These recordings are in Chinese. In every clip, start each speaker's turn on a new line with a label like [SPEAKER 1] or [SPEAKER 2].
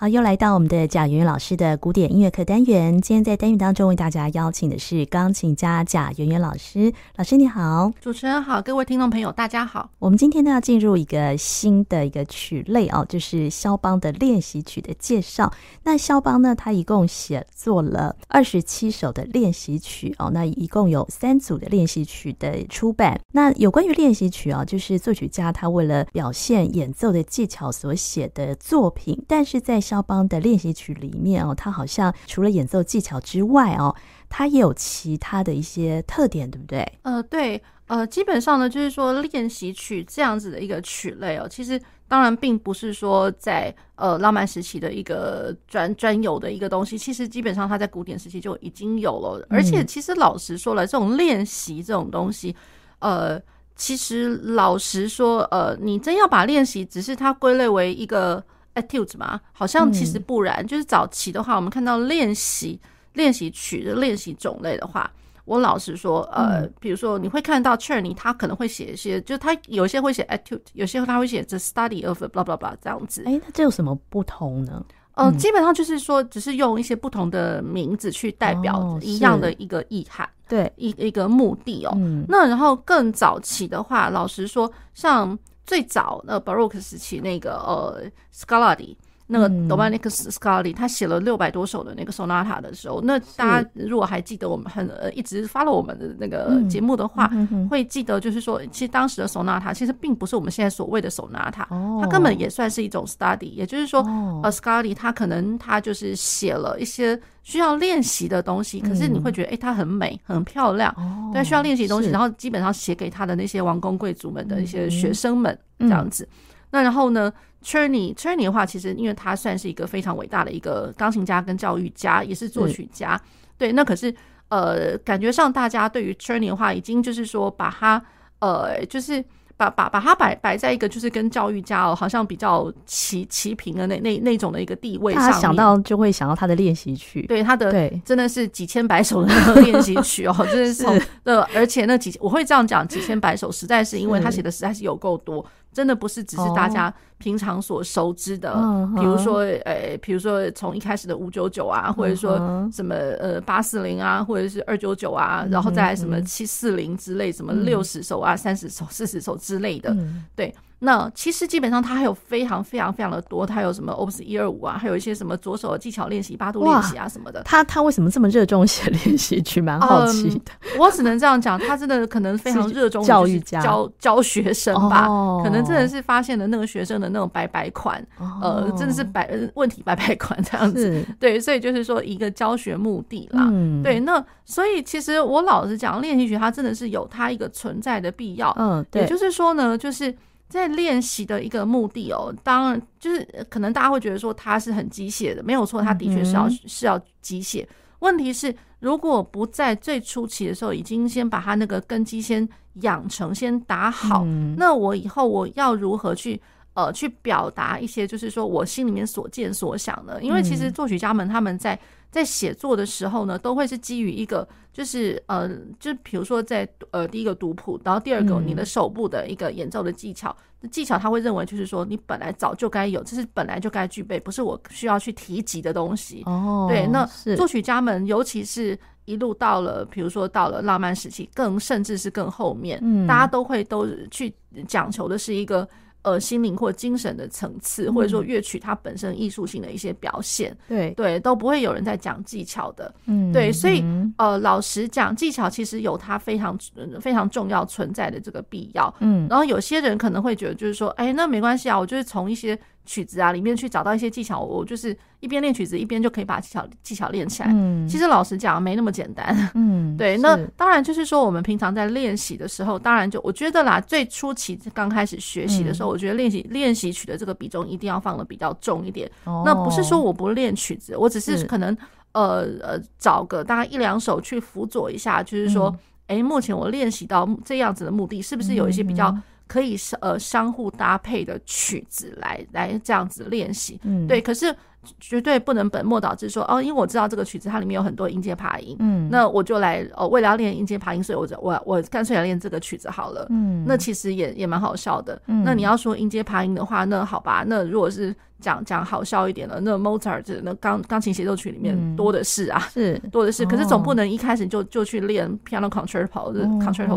[SPEAKER 1] 好，又来到我们的贾圆圆老师的古典音乐课单元。今天在单元当中为大家邀请的是钢琴家贾圆圆老师。老师你好，
[SPEAKER 2] 主持人好，各位听众朋友大家好。
[SPEAKER 1] 我们今天呢要进入一个新的一个曲类哦，就是肖邦的练习曲的介绍。那肖邦呢，他一共写作了二十七首的练习曲哦，那一共有三组的练习曲的出版。那有关于练习曲啊，就是作曲家他为了表现演奏的技巧所写的作品，但是在肖邦的练习曲里面哦，他好像除了演奏技巧之外哦，他也有其他的一些特点，对不对？
[SPEAKER 2] 呃，对，呃，基本上呢，就是说练习曲这样子的一个曲类哦，其实当然并不是说在呃浪漫时期的一个专专有的一个东西，其实基本上它在古典时期就已经有了，而且其实老实说了，这种练习这种东西，呃，其实老实说，呃，你真要把练习只是它归类为一个。Etudes 嘛，好像其实不然。嗯、就是早期的话，我们看到练习练习曲的练习种类的话，我老实说，呃，嗯、比如说你会看到 Cherny 他可能会写一些，就是他有些会写 a t u d e 有些他会写 The Study of blah blah blah 这样子。
[SPEAKER 1] 哎、欸，那这有什么不同呢？
[SPEAKER 2] 呃，嗯、基本上就是说，只是用一些不同的名字去代表一样的一个意涵，哦、对，一一个目的哦。嗯、那然后更早期的话，老实说，像。最早那 Baroque 时期那个呃 Scarlatti 那个 Domenico Scarlatti 他写了六百多首的那个 Sonata 的时候，那大家如果还记得我们很呃一直 follow 我们的那个节目的话，会记得就是说，其实当时的 Sonata 其实并不是我们现在所谓的 Sonata，它根本也算是一种 study，也就是说，呃 Scarlatti 他可能他就是写了一些需要练习的东西，可是你会觉得哎，它很美很漂亮，对需要练习的东西，然后基本上写给他的那些王公贵族们的一些学生们这样子，那然后呢 c h e r n y c h e r n y 的话，其实因为他算是一个非常伟大的一个钢琴家跟教育家，也是作曲家。是对，那可是呃，感觉上大家对于 c h e r n y 的话，已经就是说把他呃，就是把把把他摆摆在一个就是跟教育家哦，好像比较齐齐平的那那那种的一个地位上。他
[SPEAKER 1] 想到就会想到他的练习曲，
[SPEAKER 2] 对他的对，真的是几千百首的那个练习曲哦，真的是呃，而且那几我会这样讲几千百首，实在是因为他写的实在是有够多。真的不是只是大家平常所熟知的，比如说，呃，比如说从一开始的五九九啊，或者说什么呃八四零啊，或者是二九九啊，然后再什么七四零之类，什么六十首啊、三十首、四十首之类的，对。那其实基本上它还有非常非常非常的多，它有什么 Opus 一二五啊，还有一些什么左手的技巧练习、八度练习啊什么的。
[SPEAKER 1] 他他为什么这么热衷写练习曲？蛮好奇的。
[SPEAKER 2] 嗯、我只能这样讲，他真的可能非常热衷
[SPEAKER 1] 教育家
[SPEAKER 2] 教教学生吧，哦、可能真的是发现了那个学生的那种白白款，哦、呃，真的是白问题白白款这样子。对，所以就是说一个教学目的啦。嗯、对，那所以其实我老实讲，练习曲它真的是有它一个存在的必要。嗯，对，也就是说呢，就是。在练习的一个目的哦，当然就是可能大家会觉得说它是很机械的，没有错，它的确是要是要机械。问题是，如果不在最初期的时候已经先把它那个根基先养成、先打好，那我以后我要如何去呃去表达一些就是说我心里面所见所想的？因为其实作曲家们他们在。在写作的时候呢，都会是基于一个，就是呃，就比如说在呃第一个读谱，然后第二个你的手部的一个演奏的技巧，嗯、技巧他会认为就是说你本来早就该有，这是本来就该具备，不是我需要去提及的东西。哦，对，那作曲家们，尤其是一路到了，比如说到了浪漫时期，更甚至是更后面，嗯、大家都会都去讲求的是一个。呃，心灵或精神的层次，或者说乐曲它本身艺术性的一些表现，对。对，都不会有人在讲技巧的，嗯，对，所以呃，老实讲，技巧其实有它非常非常重要存在的这个必要，嗯，然后有些人可能会觉得，就是说，哎，那没关系啊，我就是从一些。曲子啊，里面去找到一些技巧，我就是一边练曲子，一边就可以把技巧技巧练起来。嗯，其实老实讲，没那么简单。嗯，对。那当然就是说，我们平常在练习的时候，当然就我觉得啦，最初期刚开始学习的时候，嗯、我觉得练习练习曲的这个比重一定要放的比较重一点。哦，那不是说我不练曲子，我只是可能是呃呃找个大概一两首去辅佐一下，就是说，哎、嗯欸，目前我练习到这样子的目的，是不是有一些比较。可以呃相互搭配的曲子来来这样子练习。嗯，对，可是。绝对不能本末倒置说哦，因为我知道这个曲子它里面有很多音阶爬音，嗯，那我就来哦，为了要练音阶爬音，所以我就我我干脆来练这个曲子好了，嗯，那其实也也蛮好笑的，嗯，那你要说音阶爬音的话，那好吧，那如果是讲讲好笑一点的，那 Mozart 那钢钢琴协奏曲里面多的是啊，是。多的是，可是总不能一开始就就去练 Piano Concerto，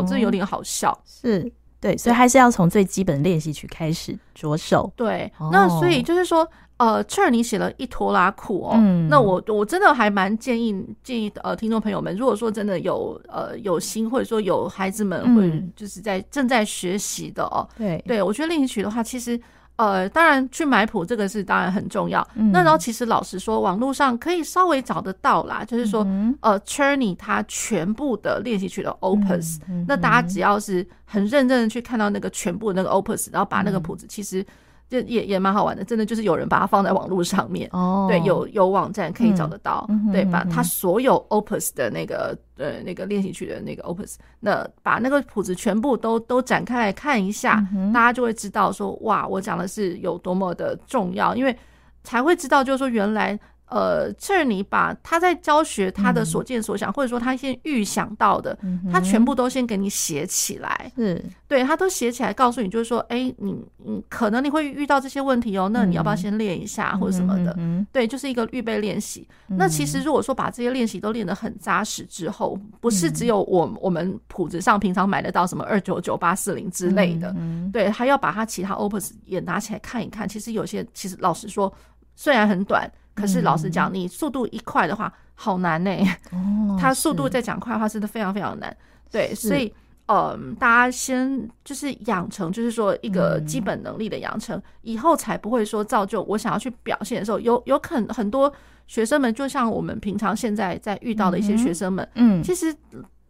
[SPEAKER 2] 这有点好笑，
[SPEAKER 1] 是对，所以还是要从最基本练习曲开始着手，
[SPEAKER 2] 对，那所以就是说。呃，彻你写了一拖拉库哦，嗯、那我我真的还蛮建议建议呃听众朋友们，如果说真的有呃有心或者说有孩子们会就是在正在学习的哦，对。对，我觉得练习曲的话，其实呃当然去买谱这个是当然很重要。嗯、那然后其实老实说，网络上可以稍微找得到啦，就是说、嗯、呃 c h e r n y 他全部的练习曲的 opus，、那大家只要是很认真的去看到那个全部的那个 opus，然后把那个谱子其实。就也也蛮好玩的，真的就是有人把它放在网络上面，哦，对，有有网站可以找得到，嗯、对，把它所有 opus 的那个呃那个练习曲的那个 opus，那把那个谱子全部都都展开来看一下，嗯、大家就会知道说，哇，我讲的是有多么的重要，因为才会知道，就是说原来。呃，这你把他在教学他的所见所想，嗯、或者说他先预想到的，嗯、他全部都先给你写起来。是，对，他都写起来，告诉你，就是说，哎、欸，你你可能你会遇到这些问题哦，那你要不要先练一下，嗯、或者什么的？嗯、对，就是一个预备练习。嗯、那其实如果说把这些练习都练得很扎实之后，不是只有我我们谱子上平常买得到什么二九九八四零之类的，嗯、对，还要把他其他 opus 也拿起来看一看。其实有些，其实老实说，虽然很短。可是老实讲，你速度一快的话，好难呢、欸。哦，他速度再讲快的话，真的非常非常难。对，所以，嗯，大家先就是养成，就是说一个基本能力的养成，嗯、以后才不会说造就我想要去表现的时候，有有可能很多学生们，就像我们平常现在在遇到的一些学生们，嗯，其实。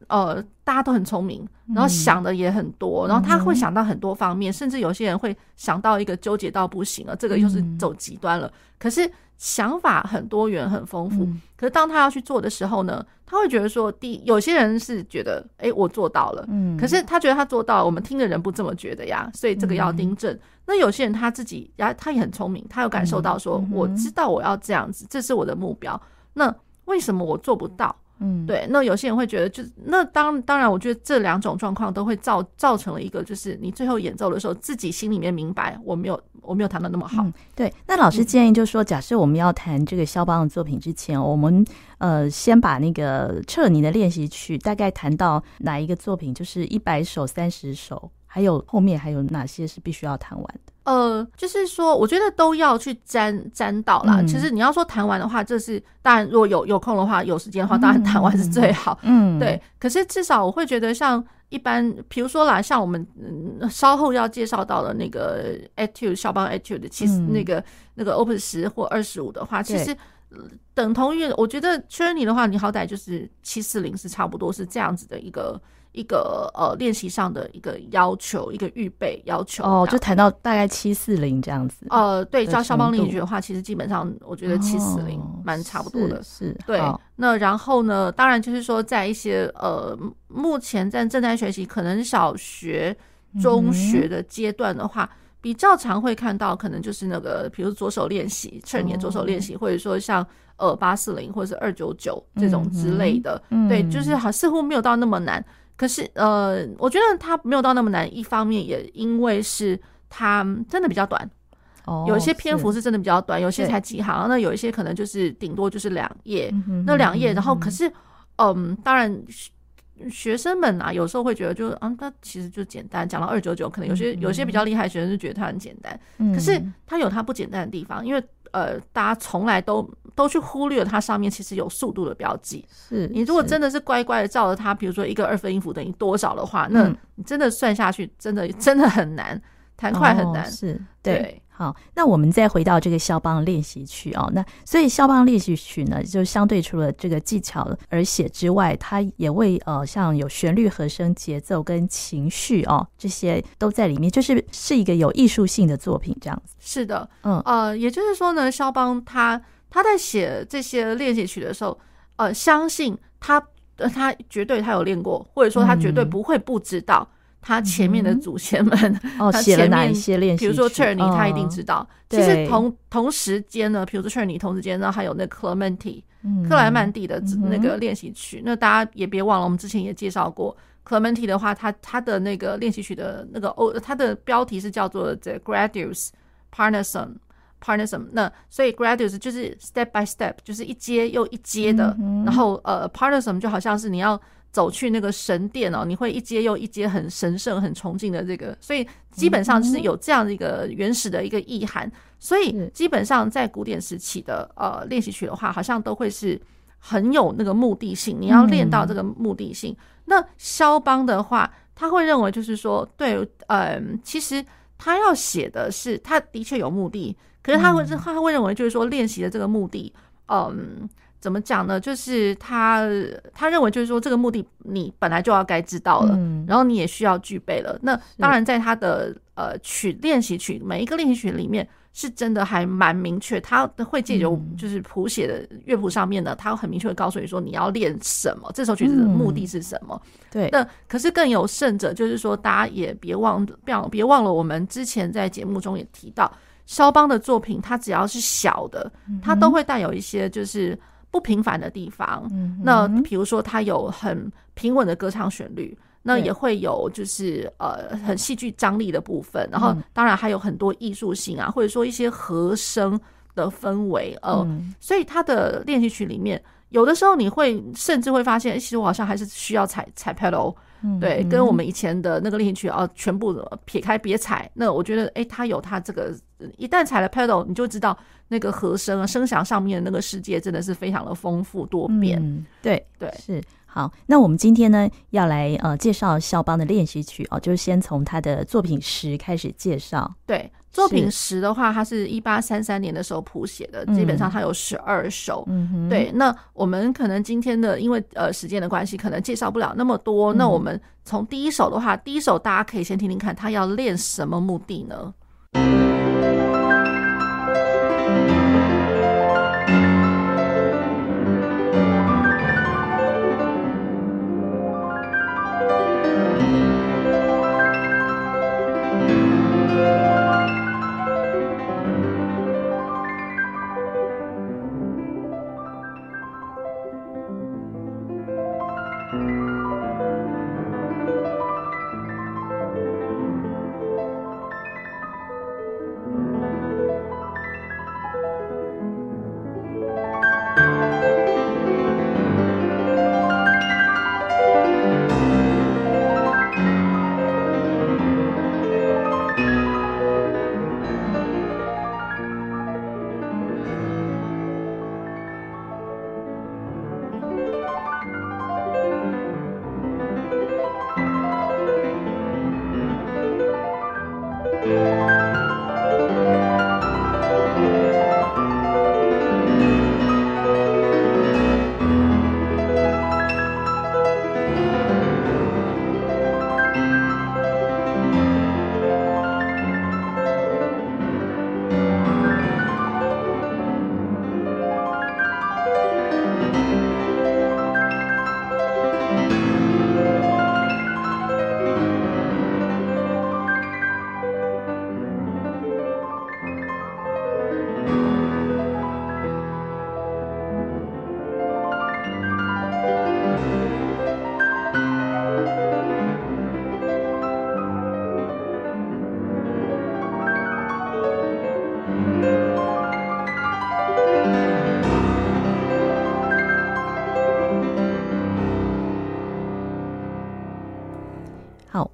[SPEAKER 2] 呃，大家都很聪明，然后想的也很多，嗯、然后他会想到很多方面，嗯、甚至有些人会想到一个纠结到不行了，这个又是走极端了。嗯、可是想法很多元、很丰富。嗯、可是当他要去做的时候呢，他会觉得说，第有些人是觉得，哎、欸，我做到了，嗯，可是他觉得他做到了，我们听的人不这么觉得呀，所以这个要订正。嗯、那有些人他自己，呀，他也很聪明，他有感受到说，嗯、我知道我要这样子，这是我的目标。那为什么我做不到？嗯，对，那有些人会觉得，就那当当然，我觉得这两种状况都会造造成了一个，就是你最后演奏的时候，自己心里面明白，我没有我没有弹的那么好。嗯、对，那老师建议就是说，假设我们要弹这个肖邦的作品之前，我们呃先把那个彻尼的练习曲大概弹到哪一个作品，就是一百首、三十首，还有后面还有哪些是必须要弹完的？呃，就是说，我觉得都要去沾沾到啦。嗯、其实你要说弹完的话，这是当然，如果有有空的话，有时间的话，当然弹完是最好。嗯，对。可是至少我会觉得，像一般，比如说啦，像我们、嗯、稍后要介绍到的那个 Etude 肖邦 Etude 其实那个、嗯、那个 Opus 十或二十五的话，其实等同于我觉得 Czerny 的话，你好歹就是七四零是差不多是这样子的一个。一个呃练习上的一个要求，一个预备要求哦，就谈到大概七四零这样子。呃，对，教肖邦练习曲的话，其实基本上我觉得七四零蛮差不多的。是，是对。那然后呢，当然就是说，在一些呃目前在正在学习，可能小学、中学的阶段的话，嗯、比较常会看到，可能就是那个，比如左手练习，趁年左手练习，哦、或者说像呃八四零或者是二九九这种之类的。嗯、对，就是好似乎没有到那么难。可是，呃，我觉得它没有到那么难。一方面也因为是它真的比较短，哦，有一些篇幅是真的比较短，是有些才几行，那有一些可能就是顶多就是两页，嗯、哼那两页。然后，可是，嗯，当然学生们啊，有时候会觉得就，就啊，它其实就简单。讲到二九九，可能有些有些比较厉害的学生就觉得它很简单，嗯、可是它有它不简单的地方，因为。呃，大家从来都都去忽略它上面其实有速度的标记。是你如果真的是乖乖的照着它，比如说一个二分音符等于多少的话，那你真的算下去，真的真的很难，弹快很难。是对。好，那我们再回到这个肖邦练习曲哦。那所以肖邦练习曲呢，就相对除了这个技巧而写之外，它也为呃像有旋律、和声、节奏跟情绪哦，这些都在里面，就是是一个有艺术性的作品这样子。是的，嗯呃，也就是说呢，肖邦他他在写这些练习曲的时候，呃，相信他他绝对他有练过，或者说他绝对不会不知道。嗯他前面的祖先们
[SPEAKER 1] 哦写了哪一些练习？
[SPEAKER 2] 比如说 Czerny 他一定知道。其实同同时间呢，比如说 Czerny 同时间呢，还有那个 Clementi 克莱曼蒂的那个练习曲。那大家也别忘了，我们之前也介绍过 Clementi 的话，他他的那个练习曲的那个哦，他的标题是叫做 The Gradues Parnassum。Parnassum 那所以 Gradues 就是 step by step，就是一阶又一阶的。嗯、然后呃 Parnassum 就好像是你要走去那个神殿哦，你会一阶又一阶很神圣、很崇敬的这个。所以基本上是有这样的一个原始的一个意涵。所以基本上在古典时期的呃练习曲的话，好像都会是很有那个目的性，你要练到这个目的性。嗯、那肖邦的话，他会认为就是说，对，嗯、呃，其实他要写的是，他的确有目的。可是他会，他会认为就是说练习的这个目的，嗯，怎么讲呢？就是他他认为就是说这个目的你本来就要该知道了，然后你也需要具备了。那当然，在他的呃曲练习曲每一个练习曲里面，是真的还蛮明确，他会借由就是谱写的乐谱上面呢，他很明确的告诉你说你要练什么，这首曲子的目的是什么。对，那可是更有甚者，就是说大家也别忘别别忘了，我们之前在节目中也提到。肖邦的作品，它只要是小的，它都会带有一些就是不平凡的地方。嗯、那比如说，它有很平稳的歌唱旋律，那也会有就是呃很戏剧张力的部分。然后，当然还有很多艺术性啊，或者说一些和声的氛围。呃，嗯、所以他的练习曲里面，有的时候你会甚至会发现，其实我好像还是需要踩踩 pedal。对，跟我们以前的那个练习曲啊，全部撇开别踩。那我觉得，哎，它有它这个，一旦踩了 pedal，你就知道那个和声啊、声响上面的那个世界真的是非常的丰富多变。嗯、
[SPEAKER 1] 对对，是。好，那我们今天呢要来呃介绍肖邦的练习曲哦，就是先从他的作品十开始介绍。
[SPEAKER 2] 对。作品十的话，它是一八三三年的时候谱写的，基本上它有十二首。嗯，对。那我们可能今天的因为呃时间的关系，可能介绍不了那么多。那我们从第一首的话，第一首大家可以先听听看，他要练什么目的呢？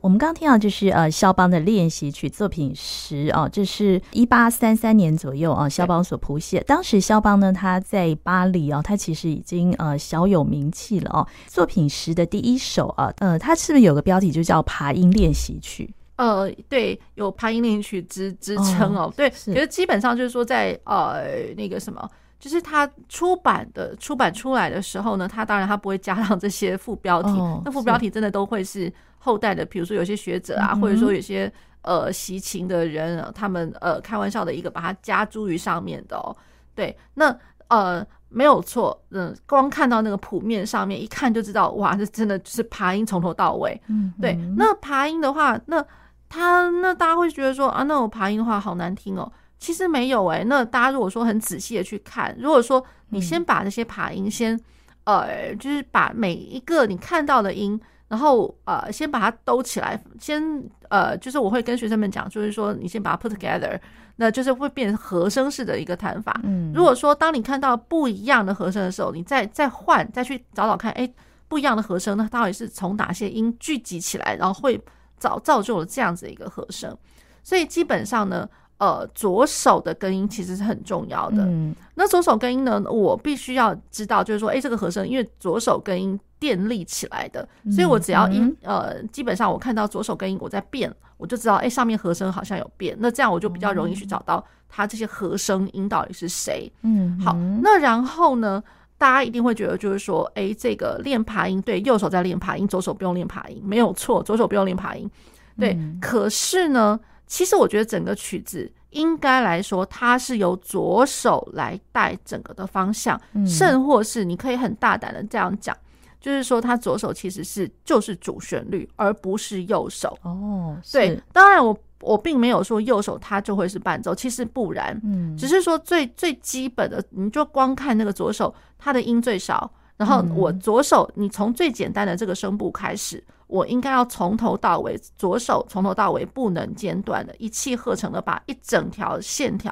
[SPEAKER 1] 我们刚刚听到就是呃肖邦的练习曲作品十哦，这是一八三三年左右啊，肖邦所谱写。当时肖邦呢，他在巴黎哦，他其实已经呃小有名气了哦。作品十的第一首啊，呃，他是不是有个标题就叫爬音练习曲？
[SPEAKER 2] 呃，对，有爬音练习曲之之称哦。对，其实基本上就是说在呃那个什么，就是他出版的出版出来的时候呢，他当然他不会加上这些副标题，那副标题真的都会是。后代的，比如说有些学者啊，或者说有些呃习琴的人，他们呃开玩笑的一个把它加诸于上面的哦。对，那呃没有错，嗯，光看到那个谱面上面一看就知道，哇，这真的就是爬音从头到尾。嗯，对。那爬音的话，那他那大家会觉得说啊，那我爬音的话好难听哦。其实没有诶。那大家如果说很仔细的去看，如果说你先把那些爬音先，呃，就是把每一个你看到的音，然后呃，先把它兜起来，先呃，就是我会跟学生们讲，就是说你先把它 put together。那就是会变成和声式的一个弹法。嗯，如果说当你看到不一样的和声的时候，你再再换，再去找找看，哎，不一样的和声呢，到底是从哪些音聚集起来，然后会造造就了这样子一个和声。所以基本上呢，呃，左手的根音其实是很重要的。嗯，那左手根音呢，我必须要知道，就是说，哎，这个和声因为左手根音电力起来的，所以我只要音呃，基本上我看到左手根音我在变。我就知道，哎、欸，上面和声好像有变，那这样我就比较容易去找到它这些和声音到底是谁。嗯，好，那然后呢，大家一定会觉得就是说，哎、欸，这个练爬音，对，右手在练爬音，左手不用练爬音，没有错，左手不用练爬音。对，嗯、可是呢，其实我觉得整个曲子应该来说，它是由左手来带整个的方向，嗯、甚或是你可以很大胆的这样讲。就是说，他左手其实是就是主旋律，而不是右手。哦，对，当然我我并没有说右手它就会是伴奏，其实不然。嗯，只是说最最基本的，你就光看那个左手，它的音最少。然后我左手，你从最简单的这个声部开始，我应该要从头到尾，左手从头到尾不能间断的，一气呵成的把一整条线条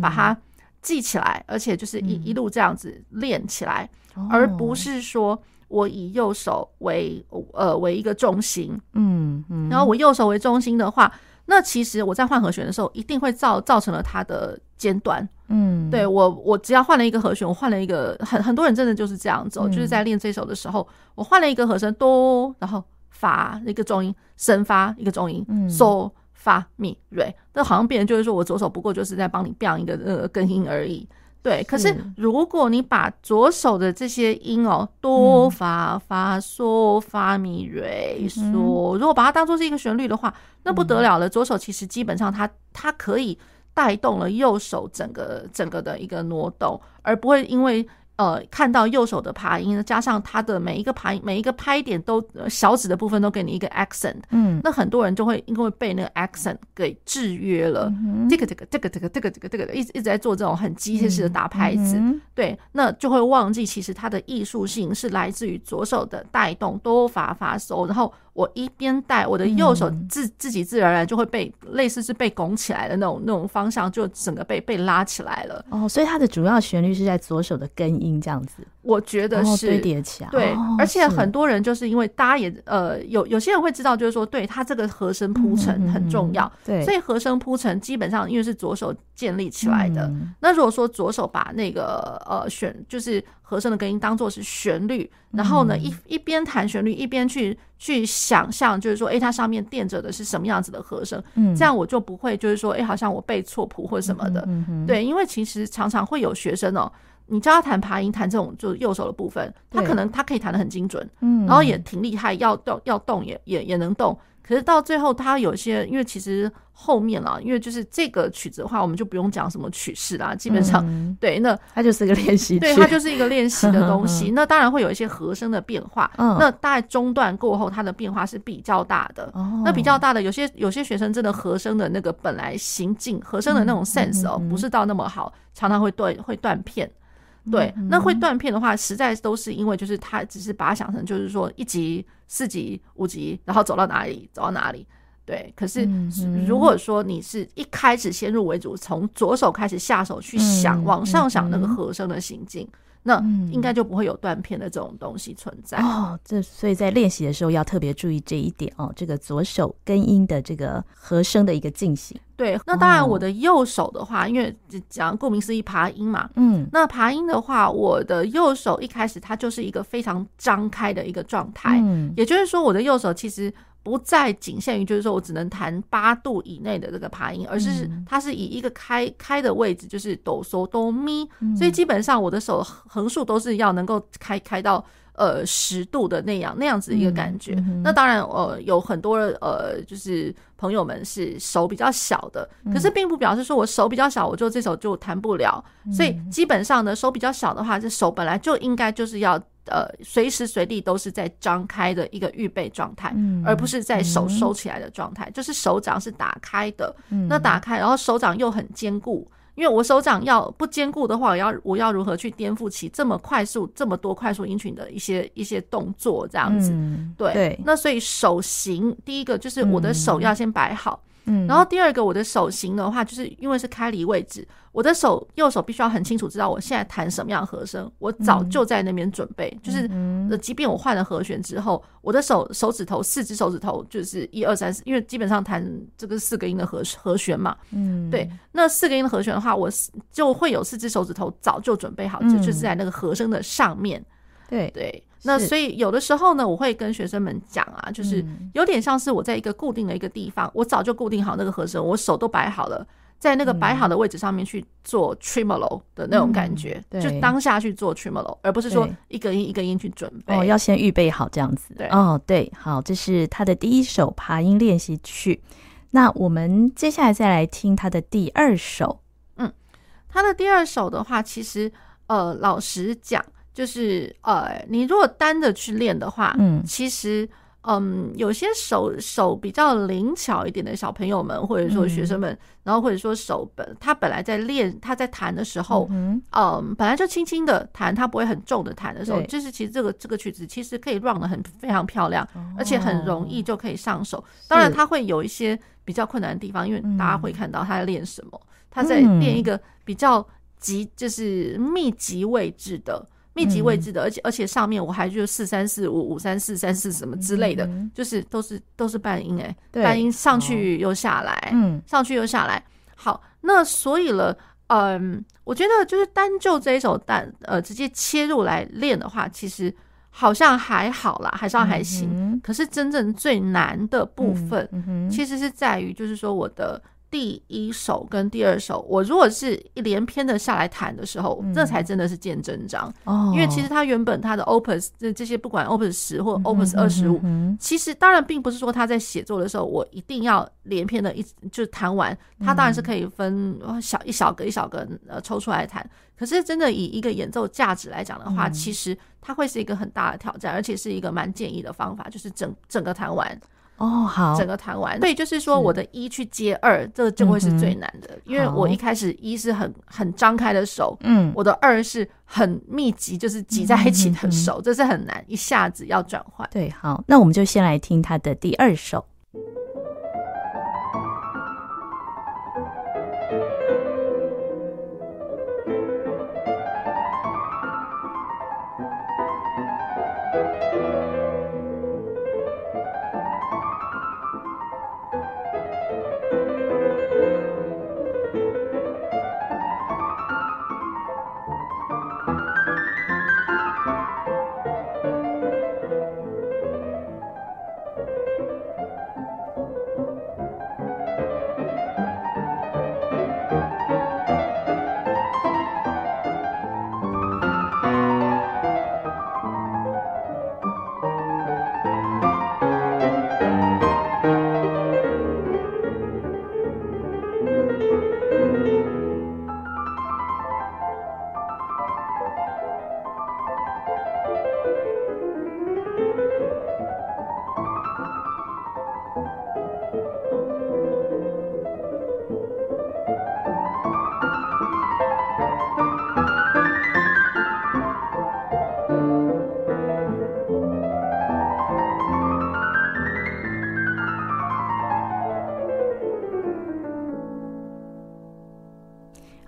[SPEAKER 2] 把它记起来，而且就是一一路这样子练起来，而不是说。我以右手为呃为一个重心，嗯嗯，然后我右手为中心的话，那其实我在换和弦的时候，一定会造造成了它的间断，嗯，对我我只要换了一个和弦，我换了一个很很多人真的就是这样走，就是在练这首的时候，我换了一个和声哆，然后发一个中音，升发一个中音，嗦发咪瑞，那好像别人就是说我左手不过就是在帮你变一个呃根音而已。对，可是如果你把左手的这些音哦，哆、发、发、嗦、发、咪、瑞、嗦，如果把它当做是一个旋律的话，那不得了了。左手其实基本上它它可以带动了右手整个整个的一个挪动，而不会因为。呃，看到右手的爬音，加上它的每一个爬音，每一个拍点都小指的部分都给你一个 accent，嗯，那很多人就会因为被那个 accent 给制约了，这个这个这个这个这个这个这个一直一直在做这种很机械式的打拍子，对，那就会忘记其实它的艺术性是来自于左手的带动哆发发嗦，然后。我一边带我的右手自自己自然而然就会被类似是被拱起来的那种那种方向，就整个被被拉起来了。
[SPEAKER 1] 哦，所以它的主要旋律是在左手的根音这样子。
[SPEAKER 2] 我觉得是
[SPEAKER 1] 堆叠起来。
[SPEAKER 2] 对，而且很多人就是因为大家也呃有有些人会知道，就是说对它这个和声铺陈很重要。对，所以和声铺陈基本上因为是左手建立起来的。那如果说左手把那个呃选就是和声的根音当做是旋律，然后呢一一边弹旋律一边去。去想象，就是说，哎，它上面垫着的是什么样子的和声？嗯，这样我就不会，就是说，哎，好像我背错谱或什么的。嗯哼，对，因为其实常常会有学生哦，你教他弹爬音，弹这种就是右手的部分，他可能他可以弹得很精准，嗯，然后也挺厉害，要动要动也也也能动。可是到最后，他有些因为其实后面啦，因为就是这个曲子的话，我们就不用讲什么曲式啦，基本上、嗯、对，那
[SPEAKER 1] 它就是一个练习，
[SPEAKER 2] 对，它就是一个练习的东西。那当然会有一些和声的变化，嗯、那大概中段过后，它的变化是比较大的。哦、那比较大的，有些有些学生真的和声的那个本来行进和声的那种 sense 哦，不是到那么好，常常会断会断片。对，那会断片的话，实在都是因为就是他只是把它想成就是说一级、四级、五级，然后走到哪里走到哪里。对，可是如果说你是一开始先入为主，从左手开始下手去想往上想那个和声的行进。那应该就不会有断片的这种东西存在
[SPEAKER 1] 哦。这所以在练习的时候要特别注意这一点哦。这个左手根音的这个和声的一个进行。
[SPEAKER 2] 对，那当然我的右手的话，因为讲顾名思义爬音嘛，嗯，那爬音的话，我的右手一开始它就是一个非常张开的一个状态，嗯，也就是说我的右手其实。不再仅限于就是说我只能弹八度以内的这个爬音，而是它是以一个开开的位置，就是哆嗦哆咪，所以基本上我的手横竖都是要能够开开到。呃十度的那样那样子一个感觉。嗯嗯、那当然呃有很多呃就是朋友们是手比较小的，可是并不表示说我手比较小，我就这首就弹不了。嗯、所以基本上呢，手比较小的话，这手本来就应该就是要。呃，随时随地都是在张开的一个预备状态，嗯、而不是在手收起来的状态。嗯、就是手掌是打开的，嗯、那打开，然后手掌又很坚固。因为我手掌要不坚固的话，我要我要如何去颠覆起这么快速、这么多快速音群的一些一些动作？这样子，嗯、对。对那所以手型，第一个就是我的手要先摆好。嗯嗯，然后第二个，我的手型的话，就是因为是开离位置，我的手右手必须要很清楚知道我现在弹什么样的和声，我早就在那边准备，嗯、就是即便我换了和弦之后，我的手手指头四只手指头就是一二三四，因为基本上弹这个四个音的和和弦嘛，嗯，对，那四个音的和弦的话，我就会有四只手指头早就准备好，就就是在那个和声的上面，对、嗯、对。对那所以有的时候呢，我会跟学生们讲啊，就是有点像是我在一个固定的一个地方，我早就固定好那个和声，我手都摆好了，在那个摆好的位置上面去做 tremolo 的那种感觉，就当下去做 tremolo，而不是说一个音一个音去准备。
[SPEAKER 1] 哦，要先预备好这样子。对，哦，对，好，这是他的第一首爬音练习曲。那我们接下来再来听他的第二首。
[SPEAKER 2] 嗯，他的第二首的话，其实呃，老实讲。就是呃，你如果单着去练的话，嗯，其实嗯，有些手手比较灵巧一点的小朋友们，或者说学生们，嗯、然后或者说手本他本来在练他在弹的时候，嗯，嗯，本来就轻轻的弹，他不会很重的弹的时候，就是其实这个这个曲子其实可以 run 得很非常漂亮，哦、而且很容易就可以上手。当然，他会有一些比较困难的地方，因为大家会看到他在练什么，他在练一个比较集，就是密集位置的。密集位置的，而且而且上面我还就四三四五五三四三四什么之类的，嗯、就是都是都是半音哎，对半音上去又下来，嗯，上去又下来。好，那所以了，嗯，我觉得就是单就这一首单呃直接切入来练的话，其实好像还好啦，还算还行。嗯、可是真正最难的部分，其实是在于就是说我的。第一首跟第二首，我如果是一连篇的下来弹的时候，嗯、这才真的是见真章。哦，因为其实他原本他的 Opus 这这些，不管 Opus 十或 Opus 二十五，其实当然并不是说他在写作的时候，我一定要连篇的一就弹完。他当然是可以分小一小个一小个呃抽出来弹。可是真的以一个演奏价值来讲的话，嗯、其实它会是一个很大的挑战，而且是一个蛮建议的方法，就是整整个弹完。
[SPEAKER 1] 哦，好，
[SPEAKER 2] 整个弹完，对，就是说我的一去接二，这个就会是最难的，因为我一开始一是很很张开的手，嗯，我的二是很密集，就是挤在一起的手，这是很难，一下子要转换。
[SPEAKER 1] 对，好，那我们就先来听他的第二首。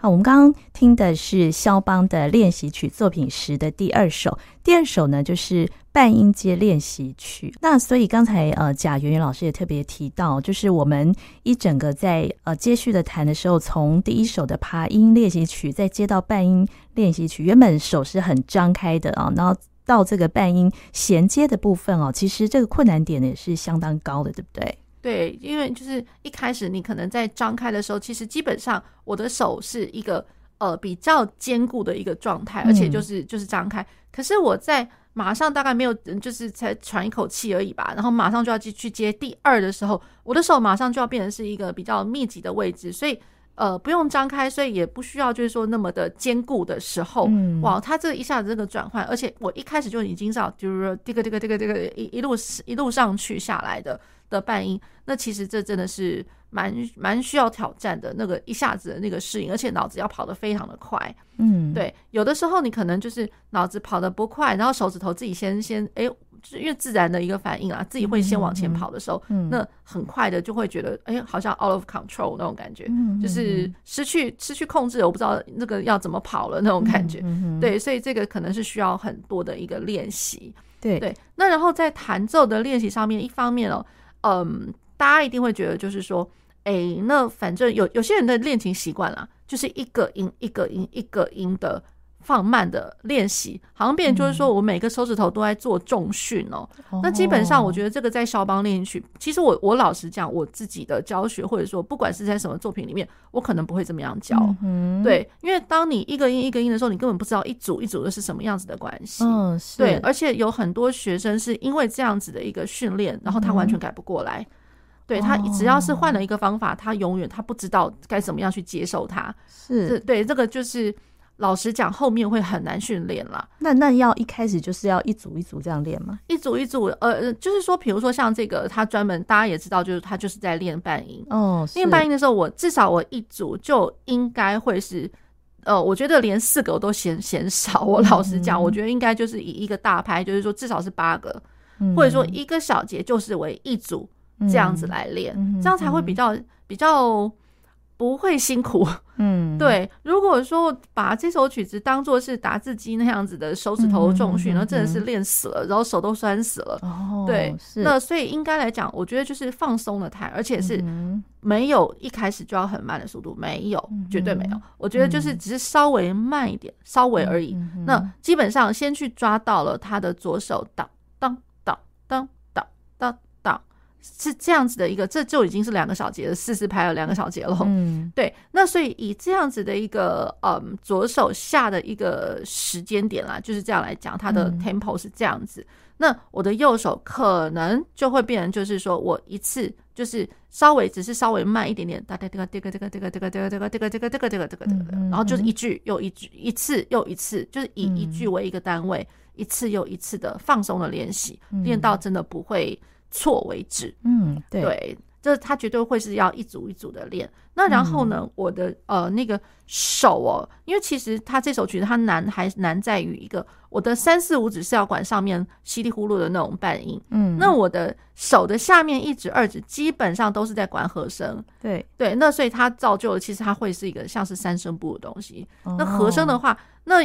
[SPEAKER 1] 我们刚刚听的是肖邦的练习曲作品十的第二首，第二首呢就是半音阶练习曲。那所以刚才呃贾圆圆老师也特别提到，就是我们一整个在呃接续的弹的时候，从第一首的爬音练习曲再接到半音练习曲，原本手是很张开的啊，然后到这个半音衔接的部分哦，其实这个困难点也是相当高的，对不对？
[SPEAKER 2] 对，因为就是一开始你可能在张开的时候，其实基本上我的手是一个呃比较坚固的一个状态，而且就是就是张开。可是我在马上大概没有，就是才喘一口气而已吧，然后马上就要继续接第二的时候，我的手马上就要变成是一个比较密集的位置，所以呃不用张开，所以也不需要就是说那么的坚固的时候，嗯、哇，它这一下子这个转换，而且我一开始就已经知道，就是说这个这个这个这个一一路一路上去下来的的半音，那其实这真的是。蛮蛮需要挑战的那个一下子的那个适应，而且脑子要跑得非常的快。嗯，对，有的时候你可能就是脑子跑得不快，然后手指头自己先先哎，就是因为自然的一个反应啊，自己会先往前跑的时候，嗯，那很快的就会觉得哎，好像 out of control 那种感觉，嗯，就是失去失去控制，我不知道那个要怎么跑了那种感觉。嗯，对，所以这个可能是需要很多的一个练习。对对，那然后在弹奏的练习上面，一方面哦，嗯，大家一定会觉得就是说。哎、那反正有有些人的恋情习惯啦，就是一个音一个音一个音的放慢的练习，好像变成就是说我每个手指头都在做重训哦。嗯、那基本上我觉得这个在肖邦练习曲，其实我我老实讲，我自己的教学或者说不管是在什么作品里面，我可能不会这么样教。嗯，对，因为当你一个音一个音的时候，你根本不知道一组一组的是什么样子的关系。嗯，是。对，而且有很多学生是因为这样子的一个训练，然后他完全改不过来。嗯对他，只要是换了一个方法，哦、他永远他不知道该怎么样去接受它。是，对，这个就是老实讲，后面会很难训练了。
[SPEAKER 1] 那那要一开始就是要一组一组这样练吗？
[SPEAKER 2] 一组一组，呃，就是说，比如说像这个，他专门大家也知道，就是他就是在练半音。哦，练半音的时候，我至少我一组就应该会是，呃，我觉得连四个我都嫌嫌少。我老实讲，嗯、我觉得应该就是以一个大拍，就是说至少是八个，嗯、或者说一个小节就是为一组。这样子来练，嗯、这样才会比较比较不会辛苦。嗯，对。如果说把这首曲子当做是打字机那样子的手指头重训，那真的是练死了，然后手都酸死了。哦，对。那所以应该来讲，我觉得就是放松了弹，而且是没有一开始就要很慢的速度，没有，绝对没有。我觉得就是只是稍微慢一点，稍微而已。那基本上先去抓到了他的左手当当当当。是这样子的一个，这就已经是两个小节了，四四拍了两个小节了。嗯，对。那所以以这样子的一个嗯左手下的一个时间点啦，就是这样来讲，它的 tempo 是这样子。嗯、那我的右手可能就会变成，就是说我一次就是稍微只是稍微慢一点点，哒哒这个这个这个这个这个这个这个这个这个这个这个这个这个，然后就是一句又一句，一次又一次，就是以一句为一个单位，一次又一次的放松的练习，练到真的不会。错为止，嗯，对，对，这他绝对会是要一组一组的练。那然后呢，嗯、我的呃那个手哦，因为其实他这首曲子它难还难在于一个，我的三四五指是要管上面稀里呼噜的那种半音，嗯，那我的手的下面一指二指基本上都是在管和声，对对，那所以它造就了其实它会是一个像是三声部的东西。哦、那和声的话，那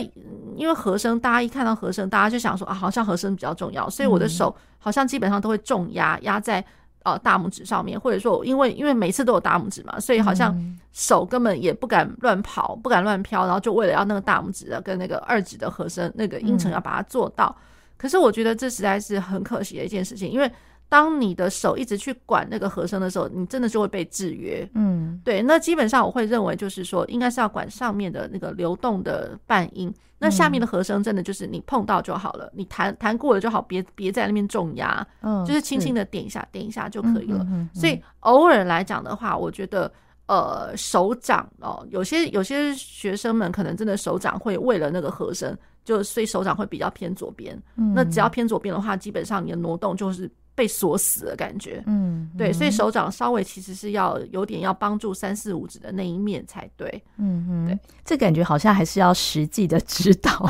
[SPEAKER 2] 因为和声大家一看到和声，大家就想说啊，好像和声比较重要，所以我的手好像基本上都会重压压在。呃，大拇指上面，或者说，因为因为每次都有大拇指嘛，所以好像手根本也不敢乱跑，不敢乱飘，然后就为了要那个大拇指的跟那个二指的和声那个音程要把它做到。嗯、可是我觉得这实在是很可惜的一件事情，因为当你的手一直去管那个和声的时候，你真的就会被制约。嗯，对。那基本上我会认为，就是说，应该是要管上面的那个流动的半音。那下面的和声真的就是你碰到就好了，你弹弹过了就好，别别在那边重压，嗯，就是轻轻的点一下，点一下就可以了。所以偶尔来讲的话，我觉得呃手掌哦，有些有些学生们可能真的手掌会为了那个和声，就所以手掌会比较偏左边。嗯那只要偏左边的话，基本上你的挪动就是。被锁死的感觉，嗯，对，所以手掌稍微其实是要有点要帮助三四五指的那一面才对，嗯嗯，对，
[SPEAKER 1] 这感觉好像还是要实际的指导，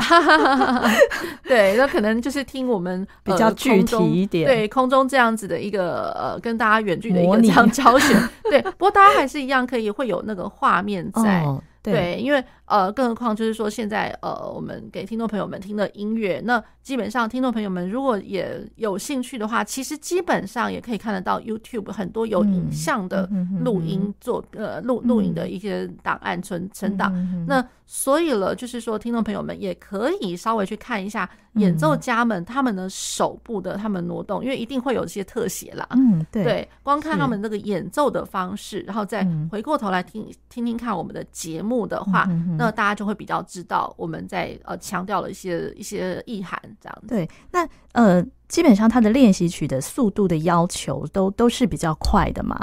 [SPEAKER 2] 对，那可能就是听我们
[SPEAKER 1] 比较具体一点，
[SPEAKER 2] 对，空中这样子的一个呃，跟大家远距的一个这样教学，对，不过大家还是一样可以会有那个画面在。哦对，对，因为呃，更何况就是说，现在呃，我们给听众朋友们听的音乐，那基本上听众朋友们如果也有兴趣的话，其实基本上也可以看得到 YouTube 很多有影像的录音做呃录录影的一些档案存存档。那所以了，就是说听众朋友们也可以稍微去看一下演奏家们他们的手部的他们挪动，因为一定会有一些特写啦。嗯，对，对，光看他们那个演奏的方式，然后再回过头来听听听看我们的节目。目的话，嗯、那大家就会比较知道我们在呃强调了一些一些意涵这样子。
[SPEAKER 1] 对，那呃，基本上他的练习曲的速度的要求都都是比较快的嘛？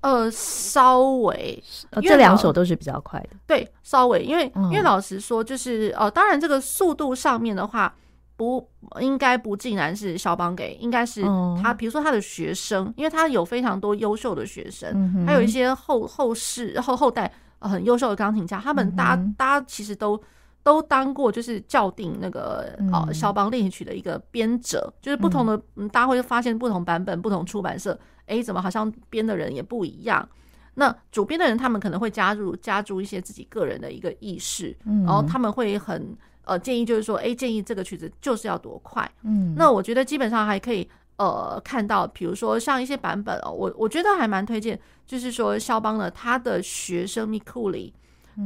[SPEAKER 2] 呃，稍微，
[SPEAKER 1] 呃，这两首都是比较快的。
[SPEAKER 2] 对，稍微，因为、嗯、因为老实说，就是呃，当然这个速度上面的话。不应该不尽然是肖邦给，应该是他，比如说他的学生，因为他有非常多优秀的学生，还有一些后后世后后代很优秀的钢琴家，他们大家大家其实都都当过就是校订那个呃肖邦练习曲的一个编者，就是不同的，大家会发现不同版本、不同出版社，哎，怎么好像编的人也不一样？那主编的人他们可能会加入加注一些自己个人的一个意识，然后他们会很。呃，建议就是说，哎，建议这个曲子就是要多快。嗯，那我觉得基本上还可以，呃，看到，比如说像一些版本哦，我我觉得还蛮推荐，就是说肖邦的他的学生米库里，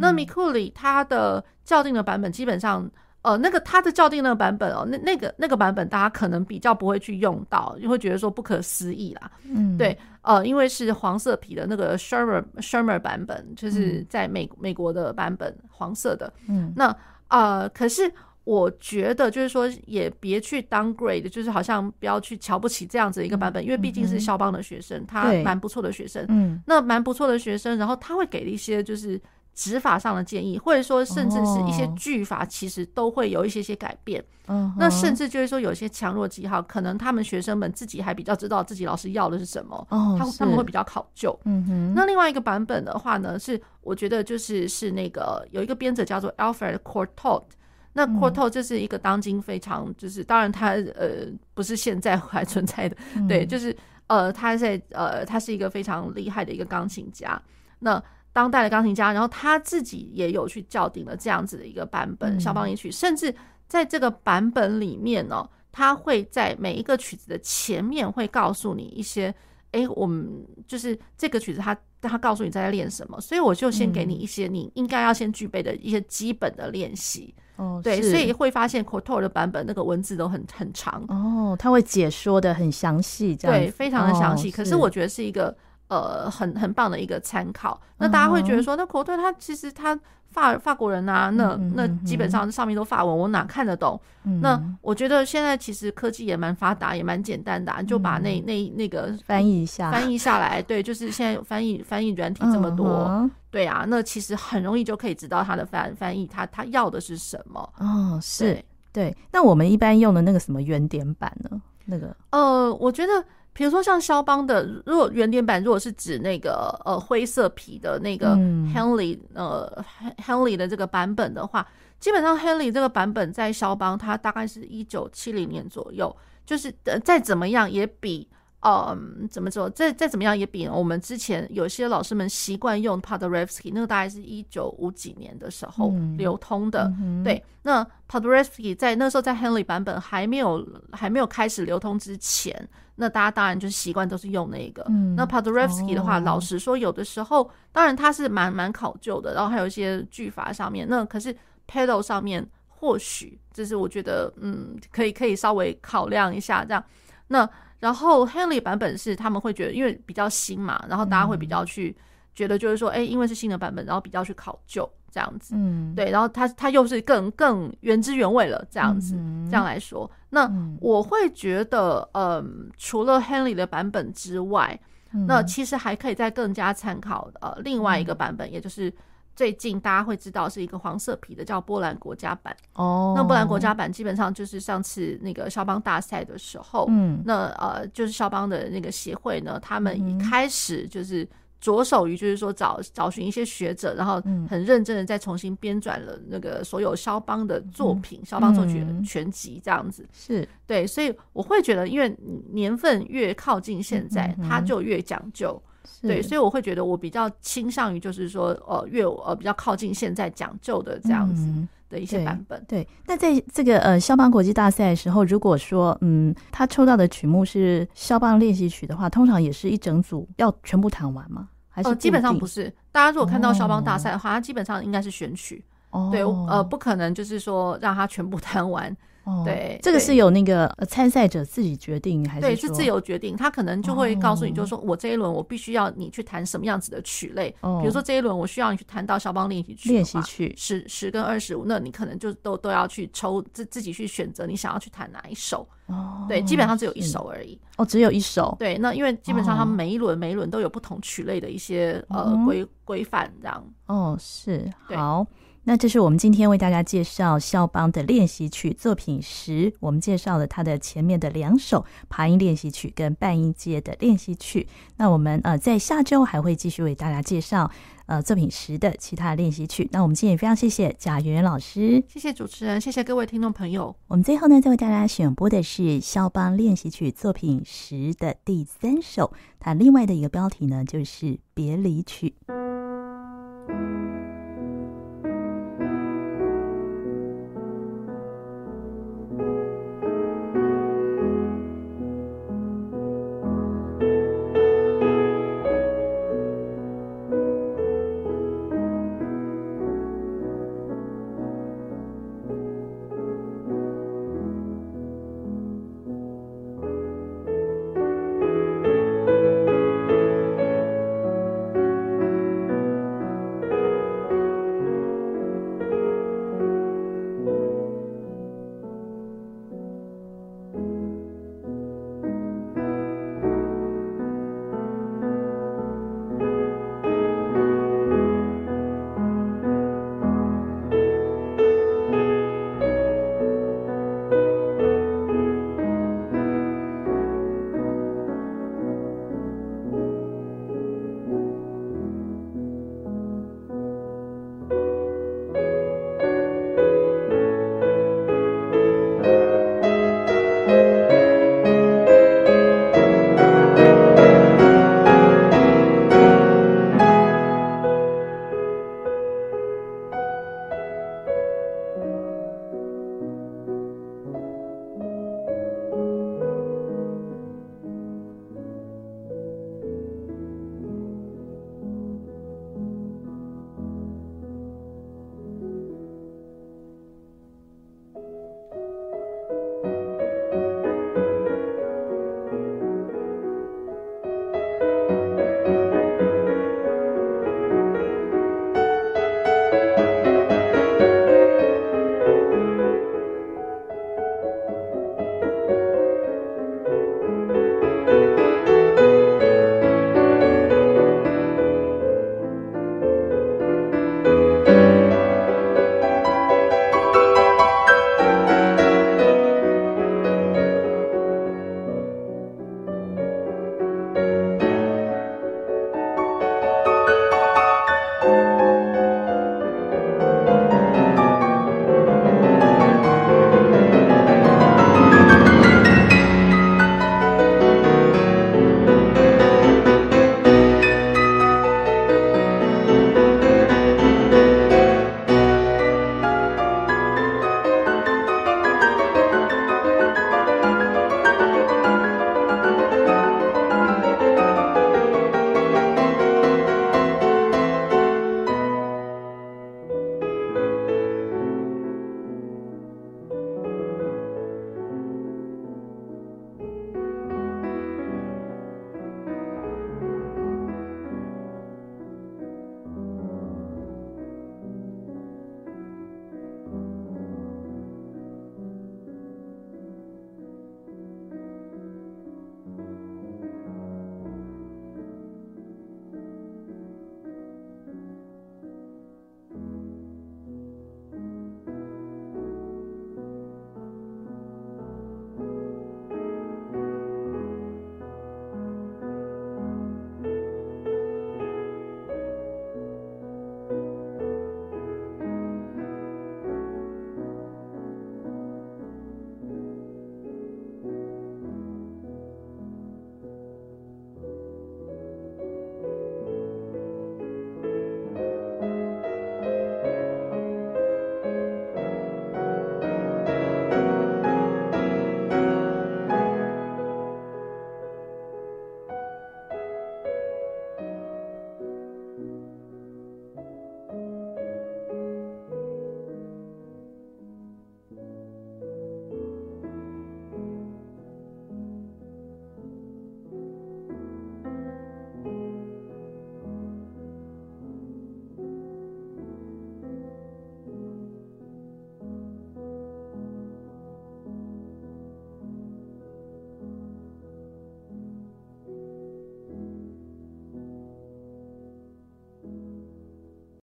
[SPEAKER 2] 那米库里他的校订的版本基本上，呃，那个他的校订那个版本哦，那那个那个版本大家可能比较不会去用到，就会觉得说不可思议啦。嗯，对，呃，因为是黄色皮的那个 Schirmer Schirmer 版本，就是在美美国的版本，黄色的。嗯，那。呃，可是我觉得就是说，也别去 downgrade，就是好像不要去瞧不起这样子一个版本，嗯、因为毕竟是肖邦的学生，嗯、他蛮不错的学生，嗯，那蛮不错的学生，然后他会给一些就是指法上的建议，或者说甚至是一些句法，其实都会有一些些改变，嗯、哦，那甚至就是说有些强弱记号，可能他们学生们自己还比较知道自己老师要的是什么，哦，他他们会比较考究，嗯哼，那另外一个版本的话呢是。我觉得就是是那个有一个编者叫做 Alfred Cortot，那 Cortot 这是一个当今非常就是当然他呃不是现在还存在的，对，就是呃他在呃他是一个非常厉害的一个钢琴家，那当代的钢琴家，然后他自己也有去校订了这样子的一个版本肖邦夜曲，甚至在这个版本里面呢，他会在每一个曲子的前面会告诉你一些。哎，我们就是这个曲子他，他他告诉你在练什么，所以我就先给你一些你应该要先具备的一些基本的练习。哦，对，所以会发现 Cortot 的版本那个文字都很很长。
[SPEAKER 1] 哦，他会解说的很详细，这样
[SPEAKER 2] 对，非常的详细。哦，可是我觉得是一个呃很很棒的一个参考。那大家会觉得说，那 Cortot 他其实他。法法国人啊，那那基本上上面都法文，我哪看得懂？嗯、那我觉得现在其实科技也蛮发达，也蛮简单的、啊，就把那那那个
[SPEAKER 1] 翻译一下，
[SPEAKER 2] 翻译下 来。对，就是现在有翻译翻译软体这么多，嗯、对啊，那其实很容易就可以知道他的翻翻译，他他要的是什么。
[SPEAKER 1] 哦，是，对。那我们一般用的那个什么原点版呢？那个
[SPEAKER 2] 呃，我觉得。比如说像肖邦的，如果原点版如果是指那个呃灰色皮的那个 Henley、嗯、呃 Henley 的这个版本的话，基本上 Henley 这个版本在肖邦，它大概是一九七零年左右，就是呃再怎么样也比。嗯，怎么说？再再怎么样也比我们之前有些老师们习惯用 Paderewski 那个大概是一九五几年的时候流通的。嗯、对，那 Paderewski 在那时候在 Henley 版本还没有还没有开始流通之前，那大家当然就是习惯都是用那个。嗯、那 Paderewski 的话，哦、老实说，有的时候当然它是蛮蛮考究的，然后还有一些句法上面，那可是 pedal 上面或许就是我觉得嗯，可以可以稍微考量一下这样。那然后 Henley 版本是他们会觉得，因为比较新嘛，然后大家会比较去觉得，就是说，哎，因为是新的版本，然后比较去考究这样子，嗯，对，然后它它又是更更原汁原味了这样子，这样来说，那我会觉得，嗯，除了 Henley 的版本之外，那其实还可以再更加参考呃另外一个版本，也就是。最近大家会知道是一个黄色皮的，叫波兰国家版。哦，那波兰国家版基本上就是上次那个肖邦大赛的时候，嗯，那呃就是肖邦的那个协会呢，他们一开始就是着手于就是说找找寻一些学者，然后很认真的再重新编撰了那个所有肖邦的作品，肖邦作曲全集这样子。是对，所以我会觉得，因为年份越靠近现在，它就越讲究。对，所以我会觉得我比较倾向于就是说，呃，越呃比较靠近现在讲究的这样子的一些版本。嗯、对，那在这个呃肖邦国际大赛的时候，如果说嗯他抽到的曲目是肖邦练习曲的话，通常也是一整组要全部弹完吗？还是、呃、基本上不是？大家如果看到肖邦大赛的话，它基本上应该是选曲。哦、对，呃，不可能就是说让他全部弹完。哦，对，
[SPEAKER 1] 这个是有那个参赛者自己决定还是？
[SPEAKER 2] 对，是自由决定。他可能就会告诉你，就是说我这一轮我必须要你去弹什么样子的曲类。哦，比如说这一轮我需要你去弹到肖邦练习曲，
[SPEAKER 1] 练习曲
[SPEAKER 2] 十十跟二十五，那你可能就都都要去抽自自己去选择你想要去弹哪一首。哦，对，基本上只有一首而已。
[SPEAKER 1] 哦，只有一首。
[SPEAKER 2] 对，那因为基本上他们每一轮每一轮都有不同曲类的一些呃规规范这样。
[SPEAKER 1] 哦，是，好。那这是我们今天为大家介绍肖邦的练习曲作品十，我们介绍了他的前面的两首爬音练习曲跟半音阶的练习曲。那我们呃在下周还会继续为大家介绍呃作品十的其他的练习曲。那我们今天也非常谢谢贾圆圆老师，
[SPEAKER 2] 谢谢主持人，谢谢各位听众朋友。
[SPEAKER 1] 我们最后呢，再为大家选播的是肖邦练习曲作品十的第三首，它另外的一个标题呢就是别离曲。嗯